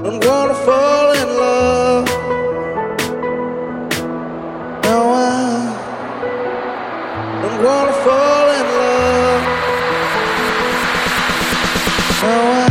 I'm gonna fall in love. No, I, I'm gonna fall in love. No, I.